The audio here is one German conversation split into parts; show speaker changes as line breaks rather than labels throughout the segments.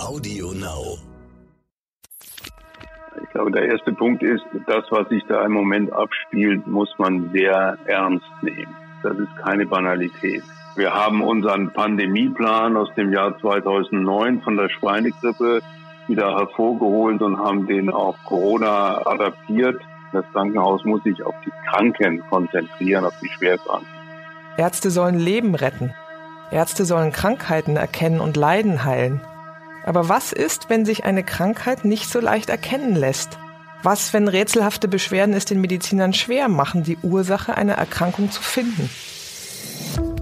Audio Now.
Ich glaube, der erste Punkt ist, das, was sich da im Moment abspielt, muss man sehr ernst nehmen. Das ist keine Banalität. Wir haben unseren Pandemieplan aus dem Jahr 2009 von der Schweinegrippe wieder hervorgeholt und haben den auf Corona adaptiert. Das Krankenhaus muss sich auf die Kranken konzentrieren, auf die Schwerkranken.
Ärzte sollen Leben retten. Ärzte sollen Krankheiten erkennen und Leiden heilen. Aber was ist, wenn sich eine Krankheit nicht so leicht erkennen lässt? Was, wenn rätselhafte Beschwerden es den Medizinern schwer machen, die Ursache einer Erkrankung zu finden?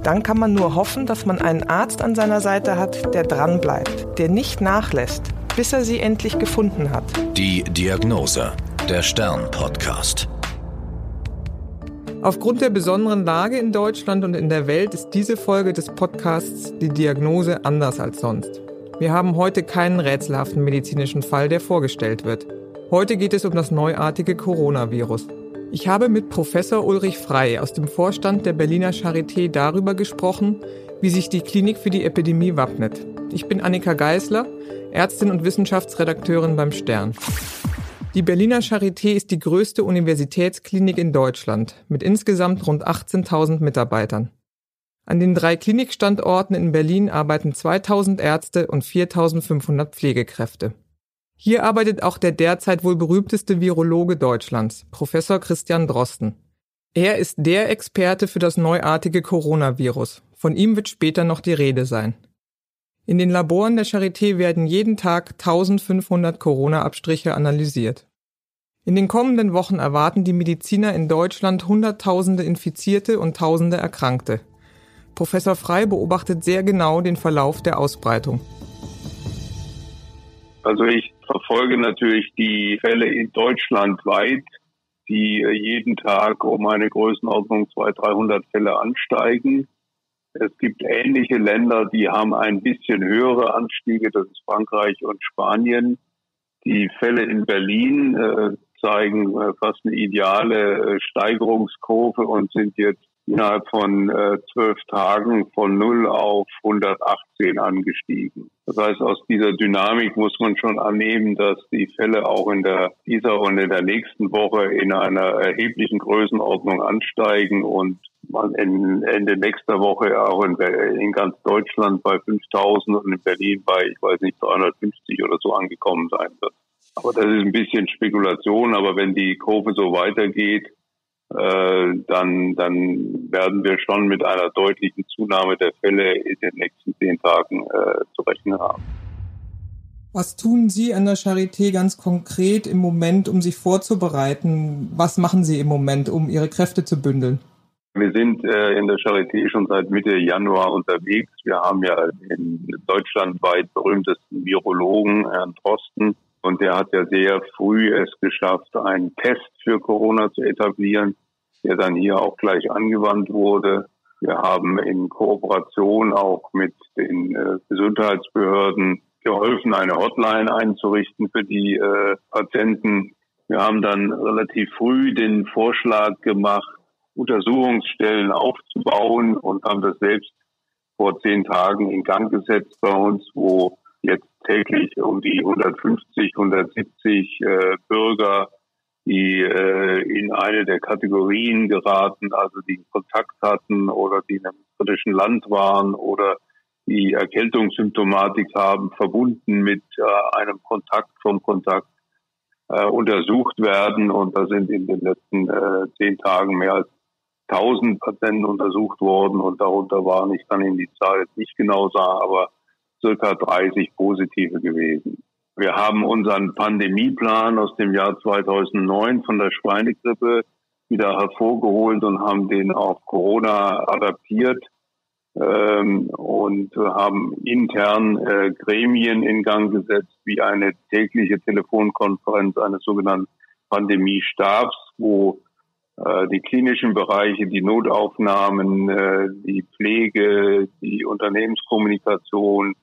Dann kann man nur hoffen, dass man einen Arzt an seiner Seite hat, der dranbleibt, der nicht nachlässt, bis er sie endlich gefunden hat.
Die Diagnose, der Stern-Podcast.
Aufgrund der besonderen Lage in Deutschland und in der Welt ist diese Folge des Podcasts Die Diagnose anders als sonst. Wir haben heute keinen rätselhaften medizinischen Fall, der vorgestellt wird. Heute geht es um das neuartige Coronavirus. Ich habe mit Professor Ulrich Frei aus dem Vorstand der Berliner Charité darüber gesprochen, wie sich die Klinik für die Epidemie wappnet. Ich bin Annika Geisler, Ärztin und Wissenschaftsredakteurin beim Stern. Die Berliner Charité ist die größte Universitätsklinik in Deutschland mit insgesamt rund 18.000 Mitarbeitern. An den drei Klinikstandorten in Berlin arbeiten 2000 Ärzte und 4500 Pflegekräfte. Hier arbeitet auch der derzeit wohl berühmteste Virologe Deutschlands, Professor Christian Drosten. Er ist der Experte für das neuartige Coronavirus. Von ihm wird später noch die Rede sein. In den Laboren der Charité werden jeden Tag 1500 Corona-Abstriche analysiert. In den kommenden Wochen erwarten die Mediziner in Deutschland Hunderttausende Infizierte und Tausende Erkrankte. Professor Frei beobachtet sehr genau den Verlauf der Ausbreitung.
Also ich verfolge natürlich die Fälle in Deutschland weit, die jeden Tag um eine Größenordnung 200, 300 Fälle ansteigen. Es gibt ähnliche Länder, die haben ein bisschen höhere Anstiege, das ist Frankreich und Spanien. Die Fälle in Berlin äh, zeigen äh, fast eine ideale äh, Steigerungskurve und sind jetzt innerhalb von äh, zwölf Tagen von 0 auf 118 angestiegen. Das heißt, aus dieser Dynamik muss man schon annehmen, dass die Fälle auch in der, dieser und in der nächsten Woche in einer erheblichen Größenordnung ansteigen und man Ende nächster Woche auch in, in ganz Deutschland bei 5000 und in Berlin bei, ich weiß nicht, 350 oder so angekommen sein wird. Aber das ist ein bisschen Spekulation, aber wenn die Kurve so weitergeht, äh, dann, dann werden wir schon mit einer deutlichen Zunahme der Fälle in den nächsten zehn Tagen äh, zu rechnen haben.
Was tun Sie an der Charité ganz konkret im Moment, um sich vorzubereiten? Was machen Sie im Moment, um Ihre Kräfte zu bündeln?
Wir sind äh, in der Charité schon seit Mitte Januar unterwegs. Wir haben ja den deutschlandweit berühmtesten Virologen, Herrn Drosten, und der hat ja sehr früh es geschafft, einen Test für Corona zu etablieren, der dann hier auch gleich angewandt wurde. Wir haben in Kooperation auch mit den äh, Gesundheitsbehörden geholfen, eine Hotline einzurichten für die äh, Patienten. Wir haben dann relativ früh den Vorschlag gemacht, Untersuchungsstellen aufzubauen und haben das selbst vor zehn Tagen in Gang gesetzt bei uns, wo jetzt täglich um die 150, 170 äh, Bürger, die äh, in eine der Kategorien geraten, also die Kontakt hatten oder die in einem kritischen Land waren oder die Erkältungssymptomatik haben, verbunden mit äh, einem Kontakt vom Kontakt äh, untersucht werden. Und da sind in den letzten äh, zehn Tagen mehr als 1000 Patienten untersucht worden und darunter waren, ich kann Ihnen die Zahl jetzt nicht genau sagen, aber circa 30 positive gewesen. Wir haben unseren Pandemieplan aus dem Jahr 2009 von der Schweinegrippe wieder hervorgeholt und haben den auf Corona adaptiert ähm, und haben intern äh, Gremien in Gang gesetzt, wie eine tägliche Telefonkonferenz eines sogenannten Pandemiestabs, wo äh, die klinischen Bereiche, die Notaufnahmen, äh, die Pflege, die Unternehmenskommunikation,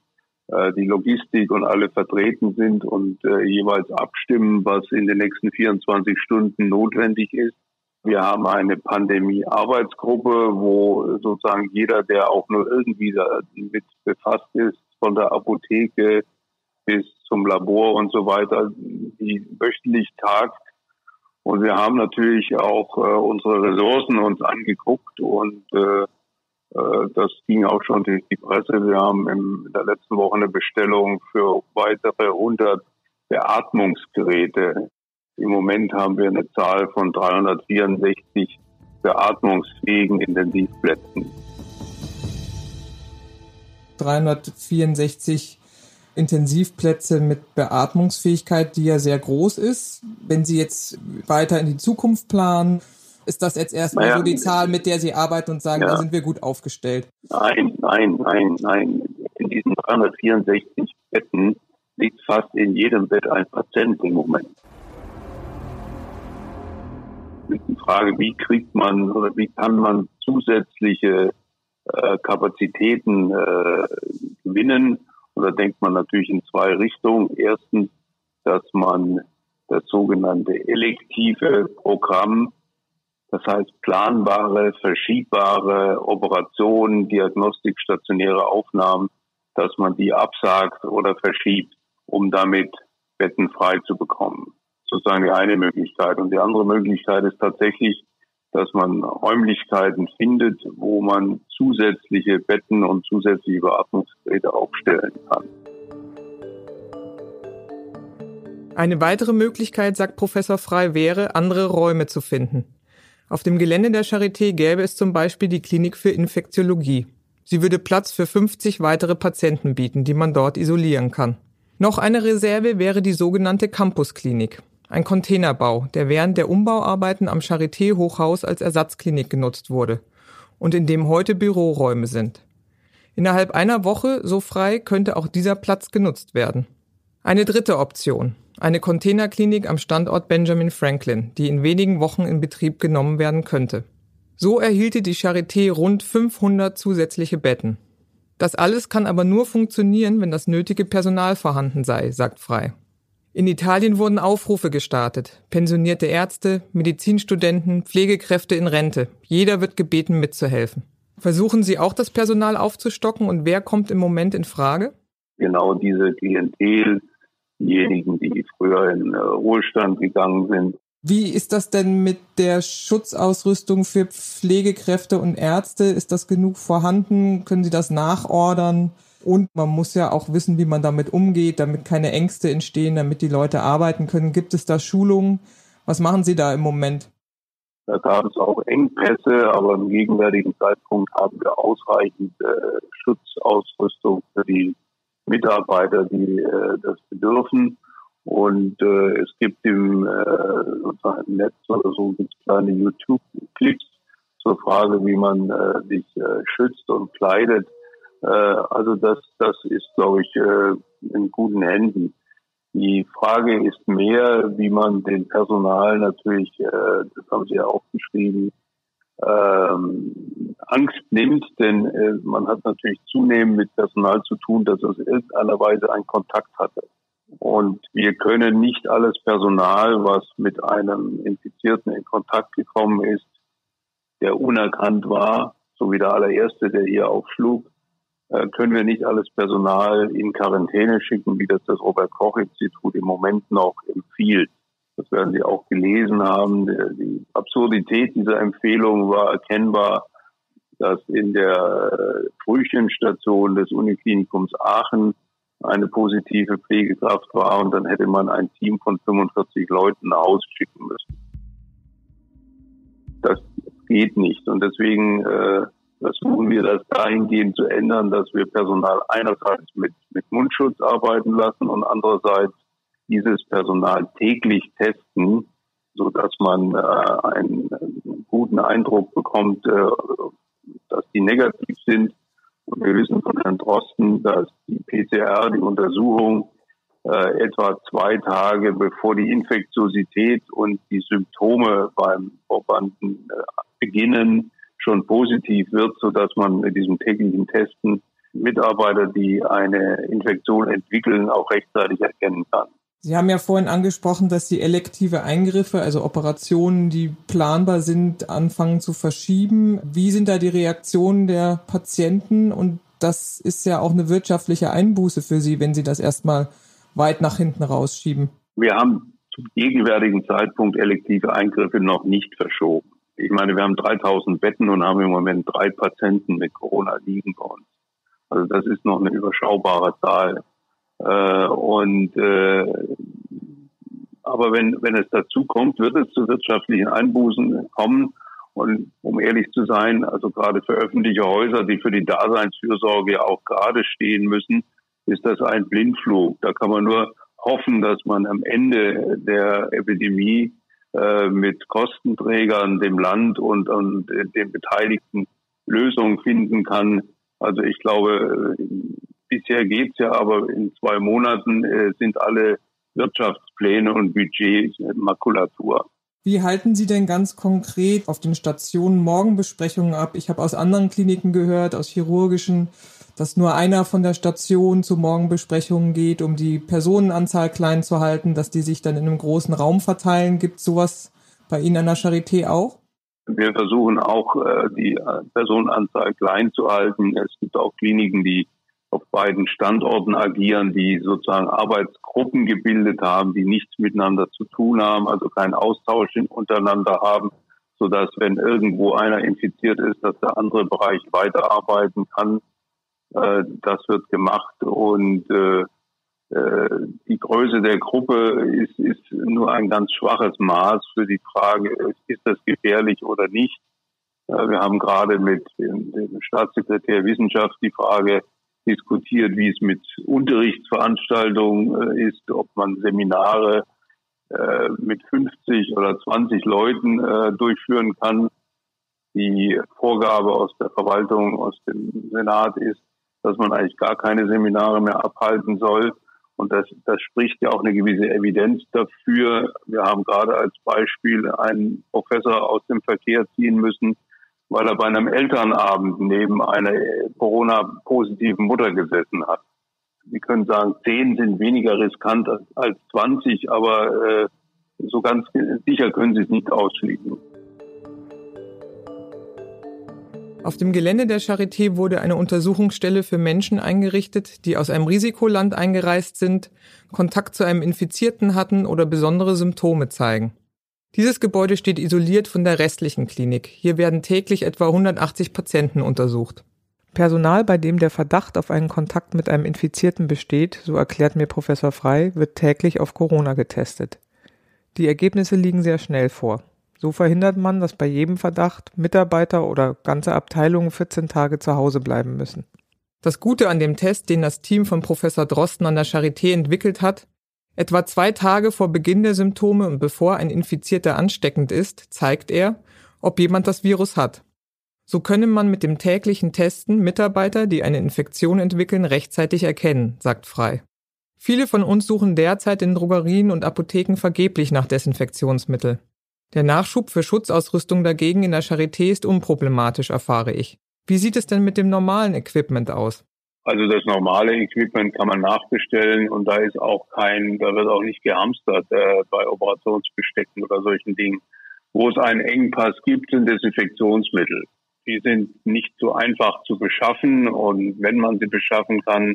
die Logistik und alle vertreten sind und jeweils abstimmen, was in den nächsten 24 Stunden notwendig ist. Wir haben eine Pandemie-Arbeitsgruppe, wo sozusagen jeder, der auch nur irgendwie damit befasst ist, von der Apotheke bis zum Labor und so weiter, die wöchentlich tagt. Und wir haben natürlich auch äh, unsere Ressourcen uns angeguckt und äh, äh, das ging auch schon durch die Presse. Wir haben in der letzten Woche eine Bestellung für weitere 100 Beatmungsgeräte. Im Moment haben wir eine Zahl von 364 beatmungsfähigen Intensivplätzen.
364 Intensivplätze mit Beatmungsfähigkeit, die ja sehr groß ist. Wenn Sie jetzt weiter in die Zukunft planen, ist das jetzt erstmal naja, so die Zahl, mit der Sie arbeiten und sagen, ja. da sind wir gut aufgestellt?
Nein, nein, nein, nein. In diesen 364 Betten liegt fast in jedem Bett ein Patient im Moment. Mit der Frage, wie kriegt man oder wie kann man zusätzliche äh, Kapazitäten äh, gewinnen? Und da denkt man natürlich in zwei Richtungen. Erstens, dass man das sogenannte elektive Programm, das heißt planbare, verschiebbare Operationen, Diagnostik, stationäre Aufnahmen, dass man die absagt oder verschiebt, um damit Betten frei zu bekommen. Sozusagen die eine Möglichkeit. Und die andere Möglichkeit ist tatsächlich, dass man Räumlichkeiten findet, wo man zusätzliche Betten und zusätzliche Beatmungsgeräte aufstellen kann.
Eine weitere Möglichkeit, sagt Professor Frei, wäre, andere Räume zu finden. Auf dem Gelände der Charité gäbe es zum Beispiel die Klinik für Infektiologie. Sie würde Platz für 50 weitere Patienten bieten, die man dort isolieren kann. Noch eine Reserve wäre die sogenannte Campusklinik. Ein Containerbau, der während der Umbauarbeiten am Charité-Hochhaus als Ersatzklinik genutzt wurde und in dem heute Büroräume sind. Innerhalb einer Woche, so frei, könnte auch dieser Platz genutzt werden. Eine dritte Option. Eine Containerklinik am Standort Benjamin Franklin, die in wenigen Wochen in Betrieb genommen werden könnte. So erhielte die Charité rund 500 zusätzliche Betten. Das alles kann aber nur funktionieren, wenn das nötige Personal vorhanden sei, sagt Frei. In Italien wurden Aufrufe gestartet. Pensionierte Ärzte, Medizinstudenten, Pflegekräfte in Rente. Jeder wird gebeten, mitzuhelfen. Versuchen Sie auch das Personal aufzustocken und wer kommt im Moment in Frage?
Genau diese Klientel, diejenigen, die früher in äh, Ruhestand gegangen sind.
Wie ist das denn mit der Schutzausrüstung für Pflegekräfte und Ärzte? Ist das genug vorhanden? Können Sie das nachordern? Und man muss ja auch wissen, wie man damit umgeht, damit keine Ängste entstehen, damit die Leute arbeiten können. Gibt es da Schulungen? Was machen Sie da im Moment?
Da gab es auch Engpässe, aber im gegenwärtigen Zeitpunkt haben wir ausreichend äh, Schutzausrüstung für die Mitarbeiter, die äh, das bedürfen. Und äh, es gibt im, äh, im Netz oder so gibt's kleine YouTube-Clips zur Frage, wie man äh, sich äh, schützt und kleidet. Äh, also das, das ist, glaube ich, äh, in guten Händen. Die Frage ist mehr, wie man den Personal natürlich, äh, das haben Sie ja auch geschrieben, ähm, Angst nimmt, denn äh, man hat natürlich zunehmend mit Personal zu tun, das aus irgendeiner Weise einen Kontakt hatte. Und wir können nicht alles Personal, was mit einem Infizierten in Kontakt gekommen ist, der unerkannt war, so wie der allererste, der hier aufschlug, äh, können wir nicht alles Personal in Quarantäne schicken, wie das das Robert Koch Institut im Moment noch empfiehlt. Das werden Sie auch gelesen haben. Die Absurdität dieser Empfehlung war erkennbar, dass in der Frühchenstation des Uniklinikums Aachen eine positive Pflegekraft war und dann hätte man ein Team von 45 Leuten nach Hause schicken müssen. Das geht nicht und deswegen äh, versuchen wir das dahingehend zu ändern, dass wir Personal einerseits mit, mit Mundschutz arbeiten lassen und andererseits dieses Personal täglich testen, so dass man äh, einen, einen, guten Eindruck bekommt, äh, dass die negativ sind. Und wir wissen von Herrn Drosten, dass die PCR, die Untersuchung, äh, etwa zwei Tage bevor die Infektiosität und die Symptome beim Probanden äh, beginnen, schon positiv wird, so dass man mit diesem täglichen Testen Mitarbeiter, die eine Infektion entwickeln, auch rechtzeitig erkennen kann.
Sie haben ja vorhin angesprochen, dass die elektive Eingriffe, also Operationen, die planbar sind, anfangen zu verschieben. Wie sind da die Reaktionen der Patienten und das ist ja auch eine wirtschaftliche Einbuße für Sie, wenn Sie das erstmal weit nach hinten rausschieben.
Wir haben zum gegenwärtigen Zeitpunkt elektive Eingriffe noch nicht verschoben. Ich meine, wir haben 3000 Betten und haben im Moment drei Patienten mit Corona liegen bei uns. Also das ist noch eine überschaubare Zahl. Äh, und äh, aber wenn, wenn es dazu kommt, wird es zu wirtschaftlichen Einbußen kommen. Und um ehrlich zu sein, also gerade für öffentliche Häuser, die für die Daseinsfürsorge auch gerade stehen müssen, ist das ein Blindflug. Da kann man nur hoffen, dass man am Ende der Epidemie äh, mit Kostenträgern, dem Land und, und äh, den Beteiligten Lösungen finden kann. Also ich glaube, äh, bisher geht's ja, aber in zwei Monaten äh, sind alle Wirtschaftspläne und Budgets Makulatur.
Wie halten Sie denn ganz konkret auf den Stationen Morgenbesprechungen ab? Ich habe aus anderen Kliniken gehört, aus chirurgischen, dass nur einer von der Station zu Morgenbesprechungen geht, um die Personenanzahl klein zu halten, dass die sich dann in einem großen Raum verteilen. Gibt sowas bei Ihnen an der Charité auch?
Wir versuchen auch, äh, die Personenanzahl klein zu halten. Es gibt auch Kliniken, die auf beiden Standorten agieren, die sozusagen Arbeitsgruppen gebildet haben, die nichts miteinander zu tun haben, also keinen Austausch untereinander haben, sodass wenn irgendwo einer infiziert ist, dass der andere Bereich weiterarbeiten kann. Äh, das wird gemacht und äh, äh, die Größe der Gruppe ist, ist nur ein ganz schwaches Maß für die Frage, ist das gefährlich oder nicht. Wir haben gerade mit dem Staatssekretär Wissenschaft die Frage diskutiert, wie es mit Unterrichtsveranstaltungen ist, ob man Seminare mit 50 oder 20 Leuten durchführen kann. Die Vorgabe aus der Verwaltung, aus dem Senat ist, dass man eigentlich gar keine Seminare mehr abhalten soll. Und das, das spricht ja auch eine gewisse Evidenz dafür. Wir haben gerade als Beispiel einen Professor aus dem Verkehr ziehen müssen, weil er bei einem Elternabend neben einer Corona-positiven Mutter gesessen hat. Sie können sagen, zehn sind weniger riskant als 20, aber äh, so ganz sicher können Sie es nicht ausschließen.
Auf dem Gelände der Charité wurde eine Untersuchungsstelle für Menschen eingerichtet, die aus einem Risikoland eingereist sind, Kontakt zu einem Infizierten hatten oder besondere Symptome zeigen. Dieses Gebäude steht isoliert von der restlichen Klinik. Hier werden täglich etwa 180 Patienten untersucht. Personal, bei dem der Verdacht auf einen Kontakt mit einem Infizierten besteht, so erklärt mir Professor Frei, wird täglich auf Corona getestet. Die Ergebnisse liegen sehr schnell vor. So verhindert man, dass bei jedem Verdacht Mitarbeiter oder ganze Abteilungen 14 Tage zu Hause bleiben müssen. Das Gute an dem Test, den das Team von Professor Drosten an der Charité entwickelt hat, etwa zwei Tage vor Beginn der Symptome und bevor ein Infizierter ansteckend ist, zeigt er, ob jemand das Virus hat. So könne man mit dem täglichen Testen Mitarbeiter, die eine Infektion entwickeln, rechtzeitig erkennen, sagt Frei. Viele von uns suchen derzeit in Drogerien und Apotheken vergeblich nach Desinfektionsmittel. Der Nachschub für Schutzausrüstung dagegen in der Charité ist unproblematisch, erfahre ich. Wie sieht es denn mit dem normalen Equipment aus?
Also das normale Equipment kann man nachbestellen und da ist auch kein, da wird auch nicht gehamstert äh, bei Operationsbestecken oder solchen Dingen. Wo es einen Engpass gibt, sind Desinfektionsmittel. Die sind nicht so einfach zu beschaffen und wenn man sie beschaffen kann,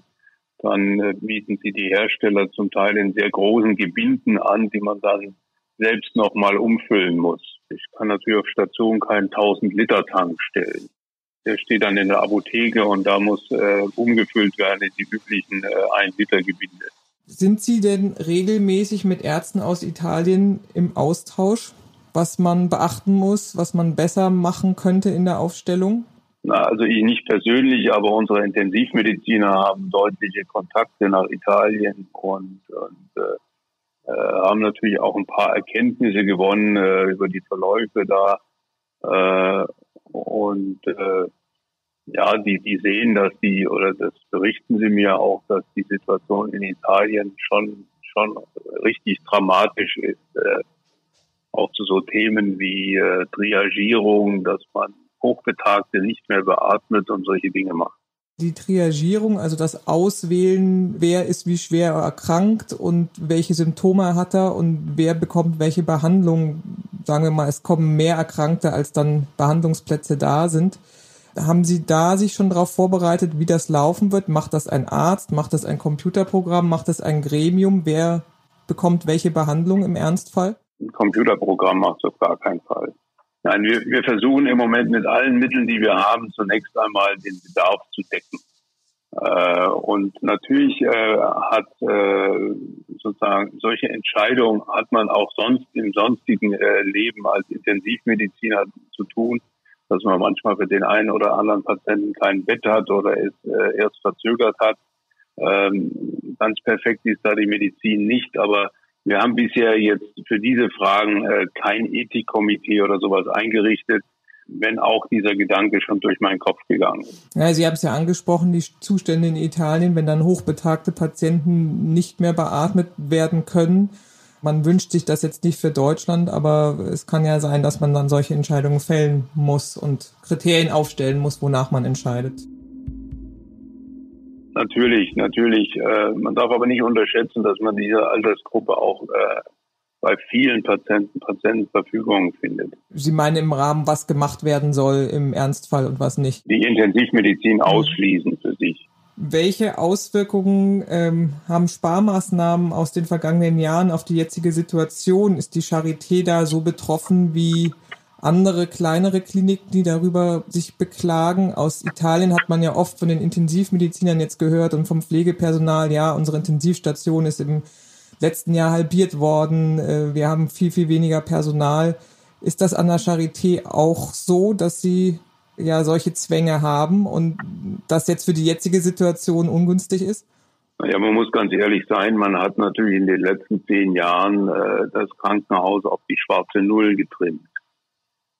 dann äh, bieten sie die Hersteller zum Teil in sehr großen Gebinden an, die man dann selbst nochmal umfüllen muss. Ich kann natürlich auf Station keinen 1000 Liter Tank stellen. Der steht dann in der Apotheke und da muss äh, umgefüllt werden in die üblichen äh, 1 Liter Gebinde.
Sind Sie denn regelmäßig mit Ärzten aus Italien im Austausch, was man beachten muss, was man besser machen könnte in der Aufstellung?
Na, also ich nicht persönlich, aber unsere Intensivmediziner haben deutliche Kontakte nach Italien und, und äh, äh, haben natürlich auch ein paar Erkenntnisse gewonnen äh, über die Verläufe da. Äh, und äh, ja, die, die sehen, dass die, oder das berichten sie mir auch, dass die Situation in Italien schon, schon richtig dramatisch ist. Äh, auch zu so Themen wie äh, Triagierung, dass man Hochbetagte nicht mehr beatmet und solche Dinge macht
die Triagierung, also das Auswählen, wer ist wie schwer erkrankt und welche Symptome hat er und wer bekommt welche Behandlung. Sagen wir mal, es kommen mehr Erkrankte, als dann Behandlungsplätze da sind. Haben Sie da sich schon darauf vorbereitet, wie das laufen wird? Macht das ein Arzt? Macht das ein Computerprogramm? Macht das ein Gremium? Wer bekommt welche Behandlung im Ernstfall?
Ein Computerprogramm macht es auf gar keinen Fall. Nein, wir, wir versuchen im Moment mit allen Mitteln, die wir haben, zunächst einmal den Bedarf zu decken. Äh, und natürlich äh, hat äh, sozusagen solche Entscheidungen hat man auch sonst im sonstigen äh, Leben als Intensivmediziner zu tun, dass man manchmal für den einen oder anderen Patienten kein Bett hat oder es äh, erst verzögert hat. Ähm, ganz perfekt ist da die Medizin nicht, aber wir haben bisher jetzt für diese Fragen äh, kein Ethikkomitee oder sowas eingerichtet, wenn auch dieser Gedanke schon durch meinen Kopf gegangen ist.
Ja, Sie haben es ja angesprochen, die Zustände in Italien, wenn dann hochbetagte Patienten nicht mehr beatmet werden können. Man wünscht sich das jetzt nicht für Deutschland, aber es kann ja sein, dass man dann solche Entscheidungen fällen muss und Kriterien aufstellen muss, wonach man entscheidet.
Natürlich, natürlich. Äh, man darf aber nicht unterschätzen, dass man diese Altersgruppe auch äh, bei vielen Patienten Patientenverfügungen findet.
Sie meinen im Rahmen, was gemacht werden soll im Ernstfall und was nicht?
Die Intensivmedizin mhm. ausschließen für sich.
Welche Auswirkungen ähm, haben Sparmaßnahmen aus den vergangenen Jahren auf die jetzige Situation? Ist die Charité da so betroffen wie andere kleinere Kliniken, die darüber sich beklagen? Aus Italien hat man ja oft von den Intensivmedizinern jetzt gehört und vom Pflegepersonal, ja, unsere Intensivstation ist im letzten Jahr halbiert worden. Äh, wir haben viel, viel weniger Personal. Ist das an der Charité auch so, dass Sie ja solche Zwänge haben und das jetzt für die jetzige Situation ungünstig ist?
Ja, man muss ganz ehrlich sein, man hat natürlich in den letzten zehn Jahren äh, das Krankenhaus auf die schwarze Null getrimmt.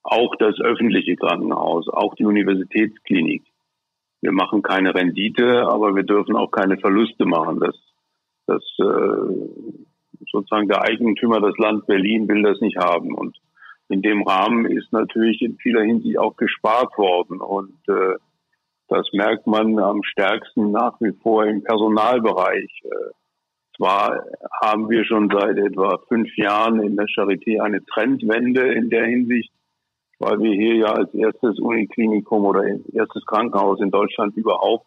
Auch das öffentliche Krankenhaus, auch die Universitätsklinik. Wir machen keine Rendite, aber wir dürfen auch keine Verluste machen. Das das äh, sozusagen der Eigentümer, das Land Berlin, will das nicht haben. Und in dem Rahmen ist natürlich in vieler Hinsicht auch gespart worden. Und äh, das merkt man am stärksten nach wie vor im Personalbereich. Äh, zwar haben wir schon seit etwa fünf Jahren in der Charité eine Trendwende in der Hinsicht, weil wir hier ja als erstes Uniklinikum oder erstes Krankenhaus in Deutschland überhaupt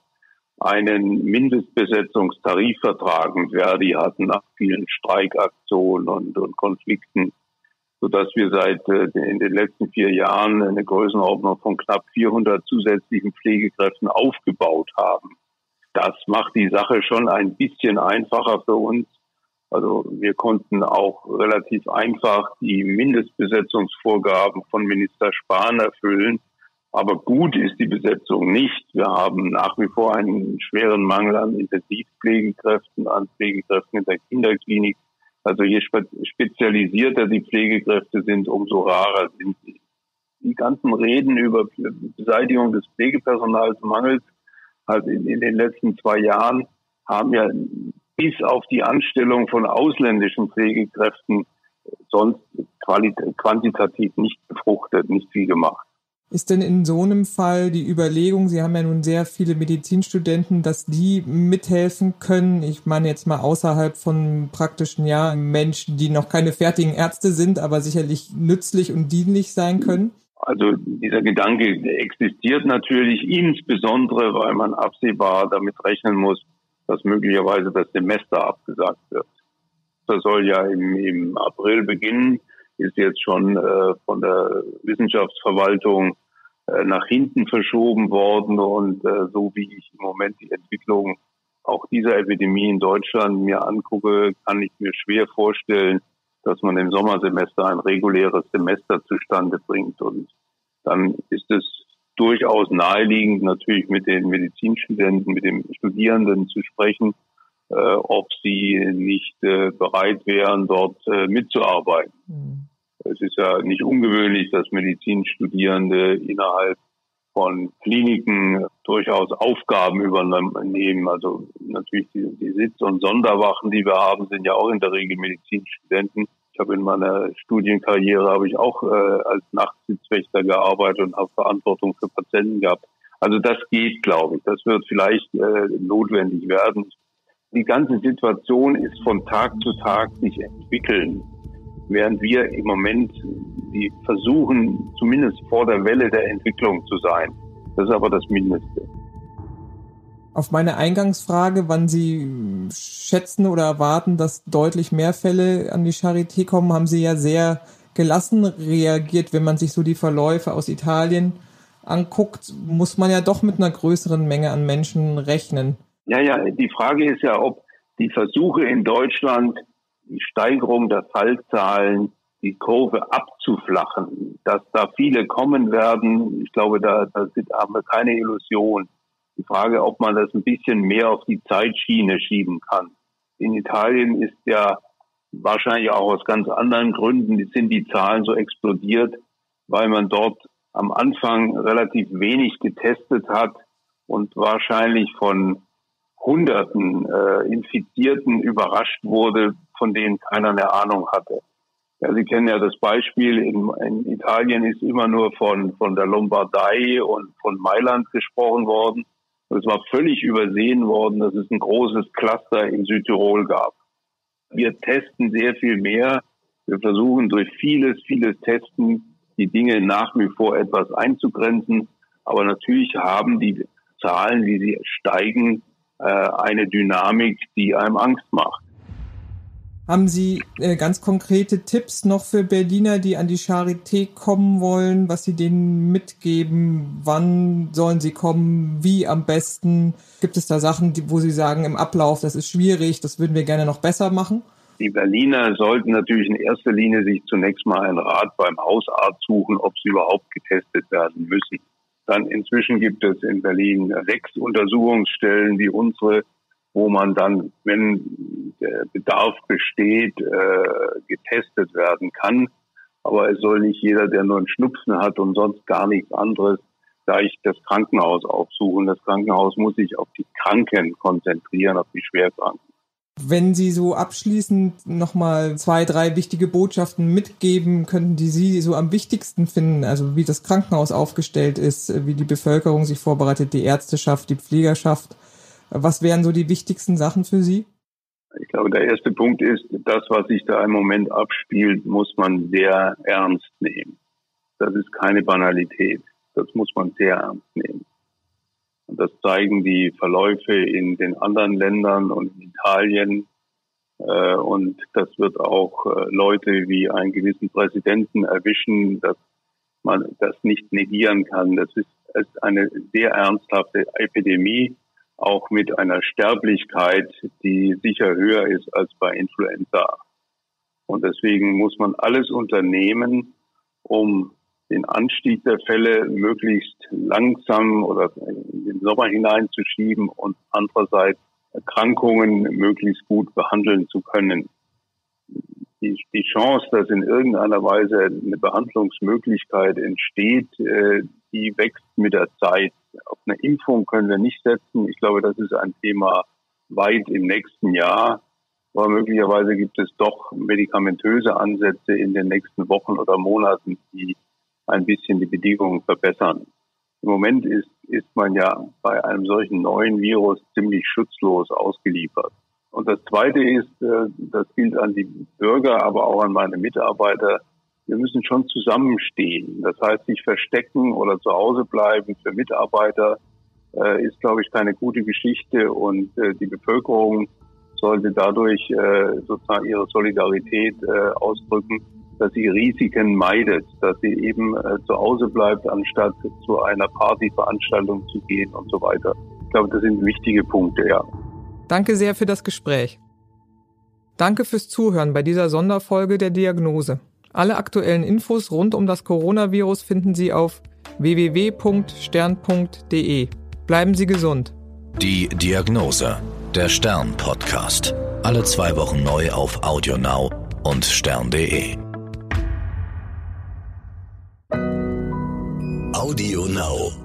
einen Mindestbesetzungstarifvertrag mit Verdi hatten nach vielen Streikaktionen und, und Konflikten, sodass wir seit äh, in den letzten vier Jahren eine Größenordnung von knapp 400 zusätzlichen Pflegekräften aufgebaut haben. Das macht die Sache schon ein bisschen einfacher für uns. Also wir konnten auch relativ einfach die Mindestbesetzungsvorgaben von Minister Spahn erfüllen aber gut ist die Besetzung nicht. Wir haben nach wie vor einen schweren Mangel an Intensivpflegekräften, an Pflegekräften in der Kinderklinik. Also je spezialisierter die Pflegekräfte sind, umso rarer sind sie. Die ganzen Reden über Beseitigung des Pflegepersonalsmangels halt in, in den letzten zwei Jahren haben ja bis auf die Anstellung von ausländischen Pflegekräften sonst quantitativ nicht befruchtet, nicht viel gemacht.
Ist denn in so einem Fall die Überlegung, Sie haben ja nun sehr viele Medizinstudenten, dass die mithelfen können? Ich meine jetzt mal außerhalb von praktischen ja, Menschen, die noch keine fertigen Ärzte sind, aber sicherlich nützlich und dienlich sein können?
Also dieser Gedanke existiert natürlich insbesondere, weil man absehbar damit rechnen muss, dass möglicherweise das Semester abgesagt wird. Das soll ja im, im April beginnen, ist jetzt schon äh, von der Wissenschaftsverwaltung äh, nach hinten verschoben worden. Und äh, so wie ich im Moment die Entwicklung auch dieser Epidemie in Deutschland mir angucke, kann ich mir schwer vorstellen, dass man im Sommersemester ein reguläres Semester zustande bringt. Und dann ist es durchaus naheliegend, natürlich mit den Medizinstudenten, mit den Studierenden zu sprechen, äh, ob sie nicht äh, bereit wären, dort äh, mitzuarbeiten. Mhm. Es ist ja nicht ungewöhnlich, dass Medizinstudierende innerhalb von Kliniken durchaus Aufgaben übernehmen. Also natürlich die, die Sitz- und Sonderwachen, die wir haben, sind ja auch in der Regel Medizinstudenten. Ich habe in meiner Studienkarriere habe ich auch äh, als Nachtsitzwächter gearbeitet und habe Verantwortung für Patienten gehabt. Also das geht, glaube ich. Das wird vielleicht äh, notwendig werden. Die ganze Situation ist von Tag zu Tag sich entwickeln während wir im Moment die versuchen, zumindest vor der Welle der Entwicklung zu sein. Das ist aber das Mindeste.
Auf meine Eingangsfrage, wann Sie schätzen oder erwarten, dass deutlich mehr Fälle an die Charité kommen, haben Sie ja sehr gelassen reagiert. Wenn man sich so die Verläufe aus Italien anguckt, muss man ja doch mit einer größeren Menge an Menschen rechnen.
Ja, ja, die Frage ist ja, ob die Versuche in Deutschland, die Steigerung der Fallzahlen, die Kurve abzuflachen, dass da viele kommen werden, ich glaube, da, da haben wir keine Illusion. Die Frage, ob man das ein bisschen mehr auf die Zeitschiene schieben kann. In Italien ist ja wahrscheinlich auch aus ganz anderen Gründen sind die Zahlen so explodiert, weil man dort am Anfang relativ wenig getestet hat und wahrscheinlich von Hunderten äh, Infizierten überrascht wurde, von denen keiner eine Ahnung hatte. Ja, Sie kennen ja das Beispiel, in, in Italien ist immer nur von, von der Lombardei und von Mailand gesprochen worden. Es war völlig übersehen worden, dass es ein großes Cluster in Südtirol gab. Wir testen sehr viel mehr. Wir versuchen durch vieles, vieles Testen die Dinge nach wie vor etwas einzugrenzen. Aber natürlich haben die Zahlen, wie sie steigen, äh, eine Dynamik, die einem Angst macht.
Haben Sie äh, ganz konkrete Tipps noch für Berliner, die an die Charité kommen wollen, was Sie denen mitgeben? Wann sollen sie kommen? Wie am besten? Gibt es da Sachen, die, wo Sie sagen, im Ablauf, das ist schwierig, das würden wir gerne noch besser machen?
Die Berliner sollten natürlich in erster Linie sich zunächst mal einen Rat beim Hausarzt suchen, ob sie überhaupt getestet werden müssen. Dann inzwischen gibt es in Berlin sechs Untersuchungsstellen wie unsere, wo man dann, wenn der Bedarf besteht, äh, getestet werden kann. Aber es soll nicht jeder, der nur einen Schnupfen hat und sonst gar nichts anderes, gleich das Krankenhaus aufsuchen. Das Krankenhaus muss sich auf die Kranken konzentrieren, auf die Schwerkranken.
Wenn Sie so abschließend nochmal zwei, drei wichtige Botschaften mitgeben könnten, die Sie so am wichtigsten finden, also wie das Krankenhaus aufgestellt ist, wie die Bevölkerung sich vorbereitet, die Ärzteschaft, die Pflegerschaft, was wären so die wichtigsten Sachen für Sie?
Ich glaube, der erste Punkt ist, das, was sich da im Moment abspielt, muss man sehr ernst nehmen. Das ist keine Banalität. Das muss man sehr ernst nehmen. Und das zeigen die Verläufe in den anderen Ländern und in Italien. Äh, und das wird auch äh, Leute wie einen gewissen Präsidenten erwischen, dass man das nicht negieren kann. Das ist eine sehr ernsthafte Epidemie auch mit einer Sterblichkeit, die sicher höher ist als bei Influenza. Und deswegen muss man alles unternehmen, um den Anstieg der Fälle möglichst langsam oder in den Sommer hineinzuschieben und andererseits Erkrankungen möglichst gut behandeln zu können. Die, die Chance, dass in irgendeiner Weise eine Behandlungsmöglichkeit entsteht, äh, die wächst mit der Zeit. Auf eine Impfung können wir nicht setzen. Ich glaube, das ist ein Thema weit im nächsten Jahr. Aber möglicherweise gibt es doch medikamentöse Ansätze in den nächsten Wochen oder Monaten, die ein bisschen die Bedingungen verbessern. Im Moment ist, ist man ja bei einem solchen neuen Virus ziemlich schutzlos ausgeliefert. Und das Zweite ist, äh, das gilt an die Bürger, aber auch an meine Mitarbeiter, wir müssen schon zusammenstehen. Das heißt, sich verstecken oder zu Hause bleiben für Mitarbeiter äh, ist, glaube ich, keine gute Geschichte und äh, die Bevölkerung sollte dadurch äh, sozusagen ihre Solidarität äh, ausdrücken, dass sie Risiken meidet, dass sie eben äh, zu Hause bleibt, anstatt zu einer Partyveranstaltung zu gehen und so weiter. Ich glaube, das sind wichtige Punkte, ja.
Danke sehr für das Gespräch. Danke fürs Zuhören bei dieser Sonderfolge der Diagnose. Alle aktuellen Infos rund um das Coronavirus finden Sie auf www.stern.de. Bleiben Sie gesund.
Die Diagnose, der Stern-Podcast. Alle zwei Wochen neu auf AudioNow und stern.de. AudioNow.